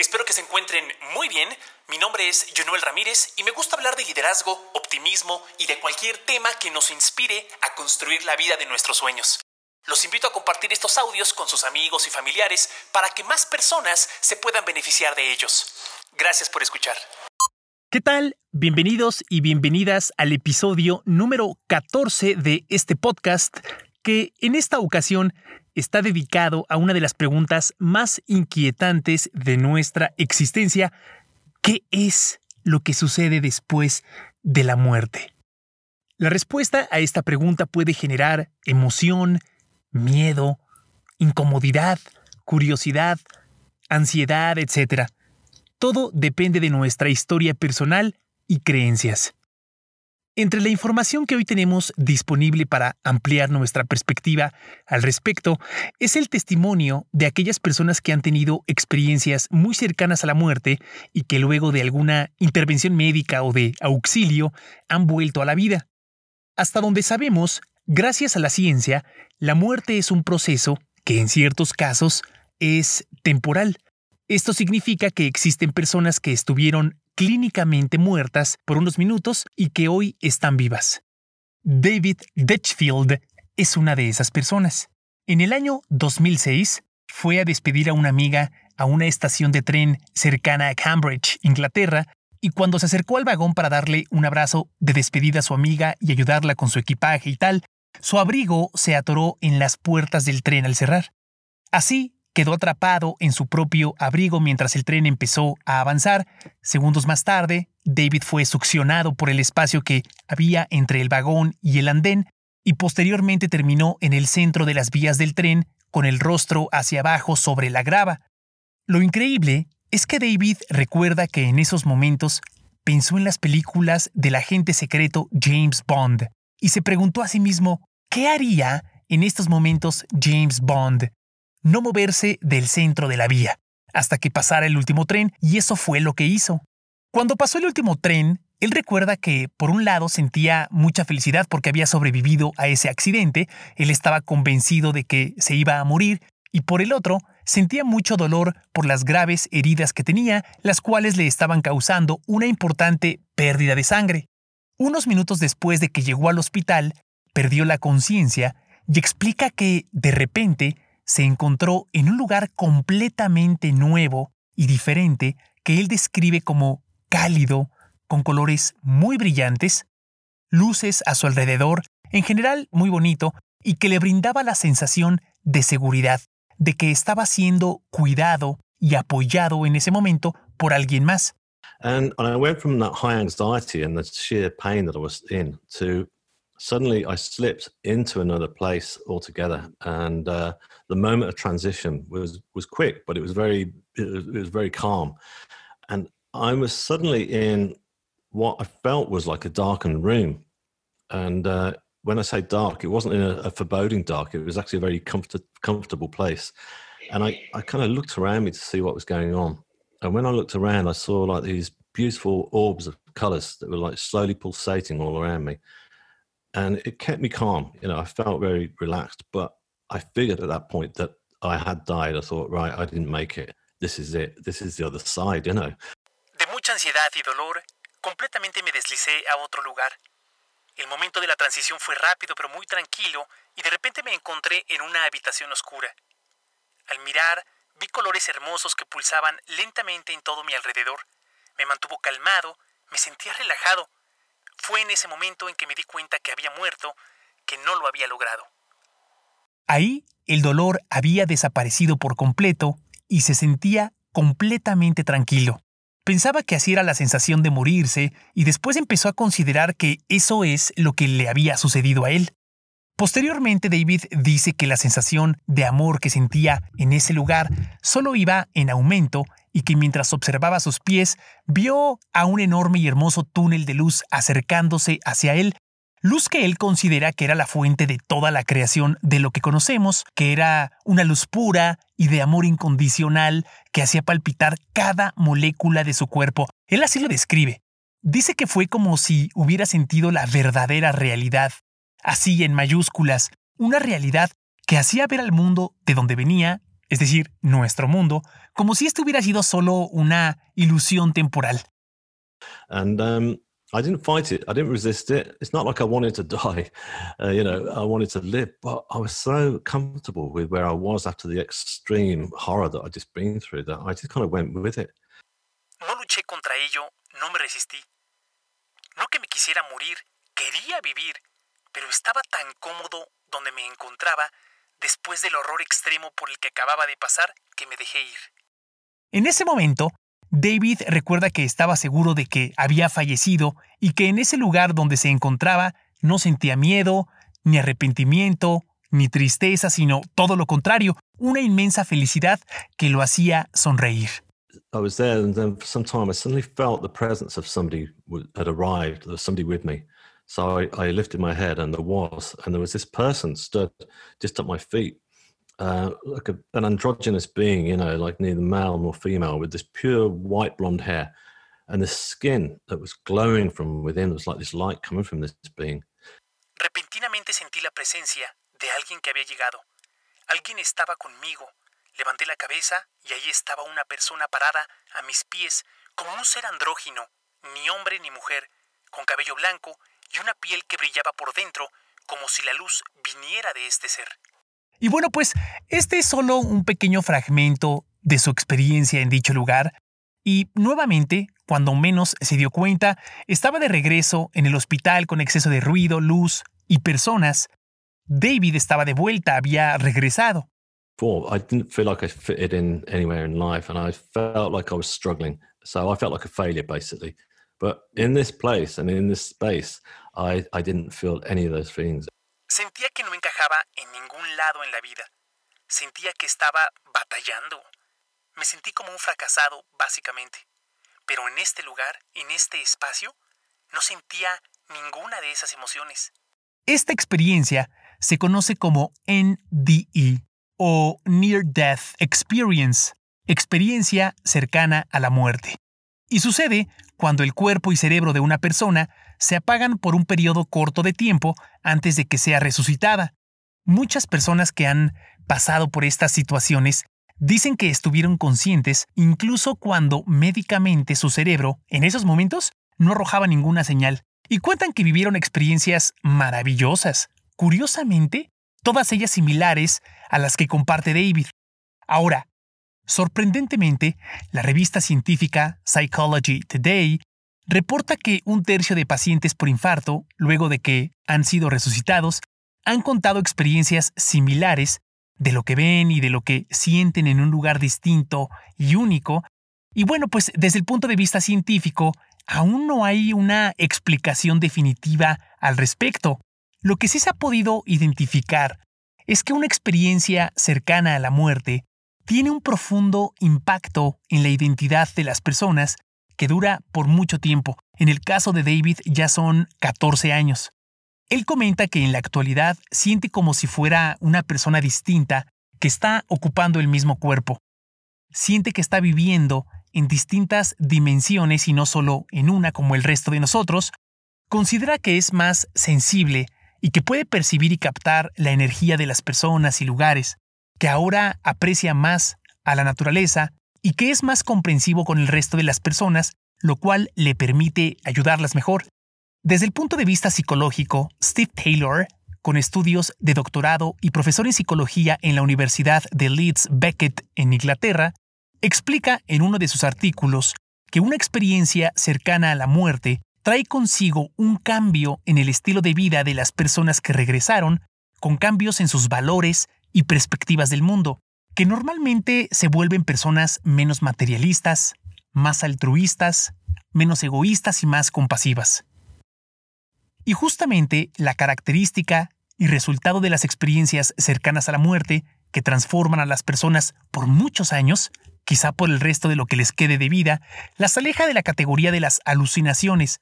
Espero que se encuentren muy bien. Mi nombre es Jonuel Ramírez y me gusta hablar de liderazgo, optimismo y de cualquier tema que nos inspire a construir la vida de nuestros sueños. Los invito a compartir estos audios con sus amigos y familiares para que más personas se puedan beneficiar de ellos. Gracias por escuchar. ¿Qué tal? Bienvenidos y bienvenidas al episodio número 14 de este podcast que en esta ocasión está dedicado a una de las preguntas más inquietantes de nuestra existencia. ¿Qué es lo que sucede después de la muerte? La respuesta a esta pregunta puede generar emoción, miedo, incomodidad, curiosidad, ansiedad, etc. Todo depende de nuestra historia personal y creencias. Entre la información que hoy tenemos disponible para ampliar nuestra perspectiva al respecto es el testimonio de aquellas personas que han tenido experiencias muy cercanas a la muerte y que luego de alguna intervención médica o de auxilio han vuelto a la vida. Hasta donde sabemos, gracias a la ciencia, la muerte es un proceso que en ciertos casos es temporal. Esto significa que existen personas que estuvieron clínicamente muertas por unos minutos y que hoy están vivas. David Ditchfield es una de esas personas. En el año 2006 fue a despedir a una amiga a una estación de tren cercana a Cambridge, Inglaterra, y cuando se acercó al vagón para darle un abrazo de despedida a su amiga y ayudarla con su equipaje y tal, su abrigo se atoró en las puertas del tren al cerrar. Así quedó atrapado en su propio abrigo mientras el tren empezó a avanzar. Segundos más tarde, David fue succionado por el espacio que había entre el vagón y el andén y posteriormente terminó en el centro de las vías del tren con el rostro hacia abajo sobre la grava. Lo increíble es que David recuerda que en esos momentos pensó en las películas del agente secreto James Bond y se preguntó a sí mismo, ¿qué haría en estos momentos James Bond? No moverse del centro de la vía, hasta que pasara el último tren, y eso fue lo que hizo. Cuando pasó el último tren, él recuerda que, por un lado, sentía mucha felicidad porque había sobrevivido a ese accidente, él estaba convencido de que se iba a morir, y por el otro, sentía mucho dolor por las graves heridas que tenía, las cuales le estaban causando una importante pérdida de sangre. Unos minutos después de que llegó al hospital, perdió la conciencia y explica que, de repente, se encontró en un lugar completamente nuevo y diferente que él describe como cálido, con colores muy brillantes, luces a su alrededor, en general muy bonito, y que le brindaba la sensación de seguridad, de que estaba siendo cuidado y apoyado en ese momento por alguien más. And, I went from that high anxiety and the sheer pain that I was in to suddenly I slipped into another place altogether, and uh, the moment of transition was was quick, but it was very it was, it was, very calm, and I was suddenly in what I felt was like a darkened room, and uh, when I say dark, it wasn't in a, a, foreboding dark; it was actually a very comfort, comfortable place, and I I kind of looked around me to see what was going on, and when I looked around, I saw like these beautiful orbs of colors that were like slowly pulsating all around me and it kept me calm. You know, I felt very relaxed, but I figured at that point that I had died. I thought, right, I didn't make it. This is it. This is the other side, you know. De mucha ansiedad y dolor, completamente me deslicé a otro lugar. El momento de la transición fue rápido pero muy tranquilo y de repente me encontré en una habitación oscura. Al mirar, vi colores hermosos que pulsaban lentamente en todo mi alrededor. Me mantuvo calmado, me sentía relajado fue en ese momento en que me di cuenta que había muerto, que no lo había logrado. Ahí el dolor había desaparecido por completo y se sentía completamente tranquilo. Pensaba que así era la sensación de morirse y después empezó a considerar que eso es lo que le había sucedido a él. Posteriormente David dice que la sensación de amor que sentía en ese lugar solo iba en aumento y que mientras observaba sus pies vio a un enorme y hermoso túnel de luz acercándose hacia él, luz que él considera que era la fuente de toda la creación de lo que conocemos, que era una luz pura y de amor incondicional que hacía palpitar cada molécula de su cuerpo. Él así lo describe. Dice que fue como si hubiera sentido la verdadera realidad, así en mayúsculas, una realidad que hacía ver al mundo de donde venía es decir, nuestro mundo, como si este hubiera sido solo una ilusión temporal. And um, I didn't fight it. I didn't resist it. It's not like I wanted to die. Uh, you know, I wanted to live, but I was so comfortable with where I was after the extreme horror that I'd just been through that I just kind of went with it. No luché contra ello, no me resistí. No que me quisiera morir, quería vivir, pero estaba tan cómodo donde me encontraba después del horror extremo por el que acababa de pasar que me dejé ir. En ese momento, David recuerda que estaba seguro de que había fallecido y que en ese lugar donde se encontraba no sentía miedo, ni arrepentimiento, ni tristeza, sino todo lo contrario, una inmensa felicidad que lo hacía sonreír. I was there, and then for some time, I suddenly felt the presence of somebody had arrived. There was somebody with me, so I, I lifted my head, and there was, and there was this person stood just at my feet, uh, like a, an androgynous being, you know, like neither male nor female, with this pure white blonde hair, and the skin that was glowing from within. There was like this light coming from this being. Repentinamente sentí la presencia de alguien que había llegado. Alguien estaba conmigo. Levanté la cabeza y ahí estaba una persona parada a mis pies, como un ser andrógino, ni hombre ni mujer, con cabello blanco y una piel que brillaba por dentro, como si la luz viniera de este ser. Y bueno, pues este es solo un pequeño fragmento de su experiencia en dicho lugar. Y nuevamente, cuando menos se dio cuenta, estaba de regreso en el hospital con exceso de ruido, luz y personas. David estaba de vuelta, había regresado. I didn't feel like I fitted in anywhere in life, and I felt like I was struggling. So I felt like a failure, basically. But in this place and in this space, I, I didn't feel any of those feelings. Sentía que no encajaba en ningún lado en la vida. Sentía que estaba batallando. Me sentí como un fracasado, básicamente. Pero en este lugar, en este espacio, no sentía ninguna de esas emociones. Esta experiencia se conoce como NDE o Near Death Experience, experiencia cercana a la muerte. Y sucede cuando el cuerpo y cerebro de una persona se apagan por un periodo corto de tiempo antes de que sea resucitada. Muchas personas que han pasado por estas situaciones dicen que estuvieron conscientes incluso cuando médicamente su cerebro, en esos momentos, no arrojaba ninguna señal, y cuentan que vivieron experiencias maravillosas, curiosamente, todas ellas similares a las que comparte David. Ahora, sorprendentemente, la revista científica Psychology Today reporta que un tercio de pacientes por infarto, luego de que han sido resucitados, han contado experiencias similares de lo que ven y de lo que sienten en un lugar distinto y único. Y bueno, pues desde el punto de vista científico, aún no hay una explicación definitiva al respecto. Lo que sí se ha podido identificar es que una experiencia cercana a la muerte tiene un profundo impacto en la identidad de las personas que dura por mucho tiempo. En el caso de David ya son 14 años. Él comenta que en la actualidad siente como si fuera una persona distinta que está ocupando el mismo cuerpo. Siente que está viviendo en distintas dimensiones y no solo en una como el resto de nosotros. Considera que es más sensible y que puede percibir y captar la energía de las personas y lugares, que ahora aprecia más a la naturaleza y que es más comprensivo con el resto de las personas, lo cual le permite ayudarlas mejor. Desde el punto de vista psicológico, Steve Taylor, con estudios de doctorado y profesor en psicología en la Universidad de Leeds Beckett en Inglaterra, explica en uno de sus artículos que una experiencia cercana a la muerte trae consigo un cambio en el estilo de vida de las personas que regresaron, con cambios en sus valores y perspectivas del mundo que normalmente se vuelven personas menos materialistas, más altruistas, menos egoístas y más compasivas. Y justamente la característica y resultado de las experiencias cercanas a la muerte que transforman a las personas por muchos años, quizá por el resto de lo que les quede de vida, las aleja de la categoría de las alucinaciones,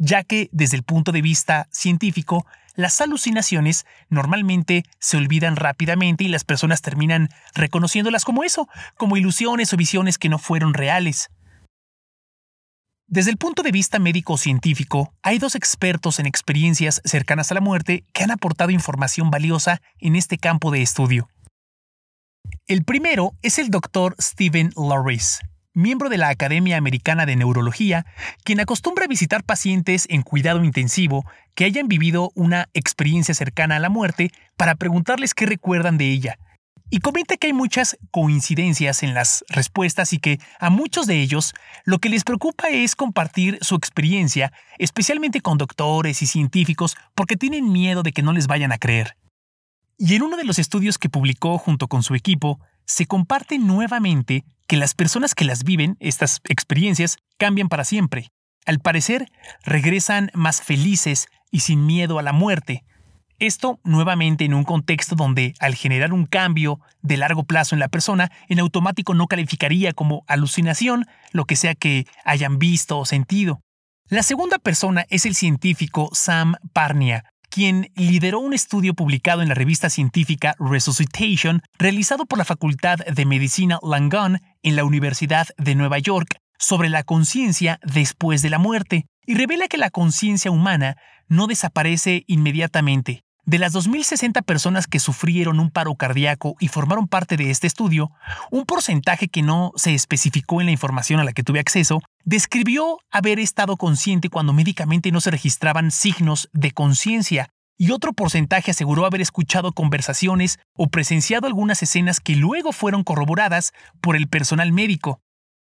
ya que desde el punto de vista científico las alucinaciones normalmente se olvidan rápidamente y las personas terminan reconociéndolas como eso, como ilusiones o visiones que no fueron reales. Desde el punto de vista médico-científico, hay dos expertos en experiencias cercanas a la muerte que han aportado información valiosa en este campo de estudio. El primero es el doctor Stephen Lorris, miembro de la Academia Americana de Neurología, quien acostumbra visitar pacientes en cuidado intensivo que hayan vivido una experiencia cercana a la muerte para preguntarles qué recuerdan de ella. Y comenta que hay muchas coincidencias en las respuestas y que a muchos de ellos lo que les preocupa es compartir su experiencia, especialmente con doctores y científicos, porque tienen miedo de que no les vayan a creer. Y en uno de los estudios que publicó junto con su equipo, se comparte nuevamente que las personas que las viven, estas experiencias, cambian para siempre. Al parecer, regresan más felices y sin miedo a la muerte. Esto nuevamente en un contexto donde al generar un cambio de largo plazo en la persona, en automático no calificaría como alucinación lo que sea que hayan visto o sentido. La segunda persona es el científico Sam Parnia, quien lideró un estudio publicado en la revista científica Resuscitation, realizado por la Facultad de Medicina Langone en la Universidad de Nueva York, sobre la conciencia después de la muerte, y revela que la conciencia humana no desaparece inmediatamente. De las 2.060 personas que sufrieron un paro cardíaco y formaron parte de este estudio, un porcentaje que no se especificó en la información a la que tuve acceso, describió haber estado consciente cuando médicamente no se registraban signos de conciencia, y otro porcentaje aseguró haber escuchado conversaciones o presenciado algunas escenas que luego fueron corroboradas por el personal médico.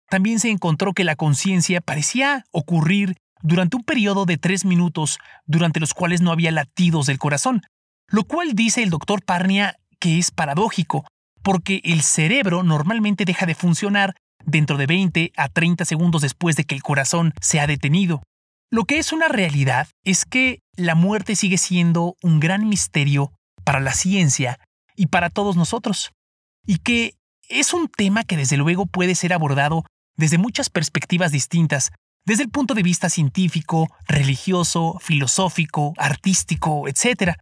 También se encontró que la conciencia parecía ocurrir durante un periodo de tres minutos durante los cuales no había latidos del corazón, lo cual dice el doctor Parnia que es paradójico, porque el cerebro normalmente deja de funcionar dentro de 20 a 30 segundos después de que el corazón se ha detenido. Lo que es una realidad es que la muerte sigue siendo un gran misterio para la ciencia y para todos nosotros, y que es un tema que desde luego puede ser abordado desde muchas perspectivas distintas, desde el punto de vista científico, religioso, filosófico, artístico, etc.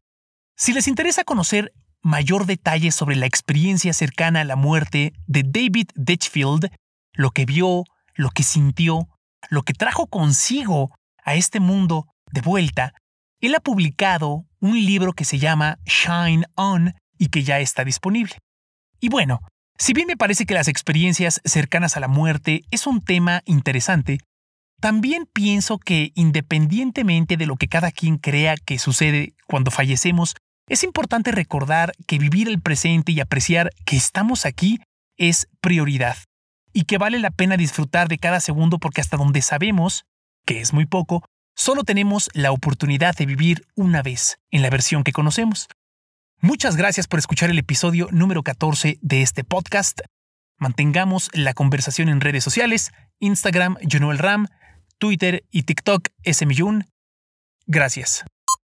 Si les interesa conocer mayor detalle sobre la experiencia cercana a la muerte de David Ditchfield, lo que vio, lo que sintió, lo que trajo consigo a este mundo de vuelta, él ha publicado un libro que se llama Shine On y que ya está disponible. Y bueno, si bien me parece que las experiencias cercanas a la muerte es un tema interesante, también pienso que independientemente de lo que cada quien crea que sucede cuando fallecemos, es importante recordar que vivir el presente y apreciar que estamos aquí es prioridad y que vale la pena disfrutar de cada segundo porque hasta donde sabemos, que es muy poco, solo tenemos la oportunidad de vivir una vez en la versión que conocemos. Muchas gracias por escuchar el episodio número 14 de este podcast. Mantengamos la conversación en redes sociales, Instagram, Junoel Ram, Twitter y TikTok, SMYun. Gracias.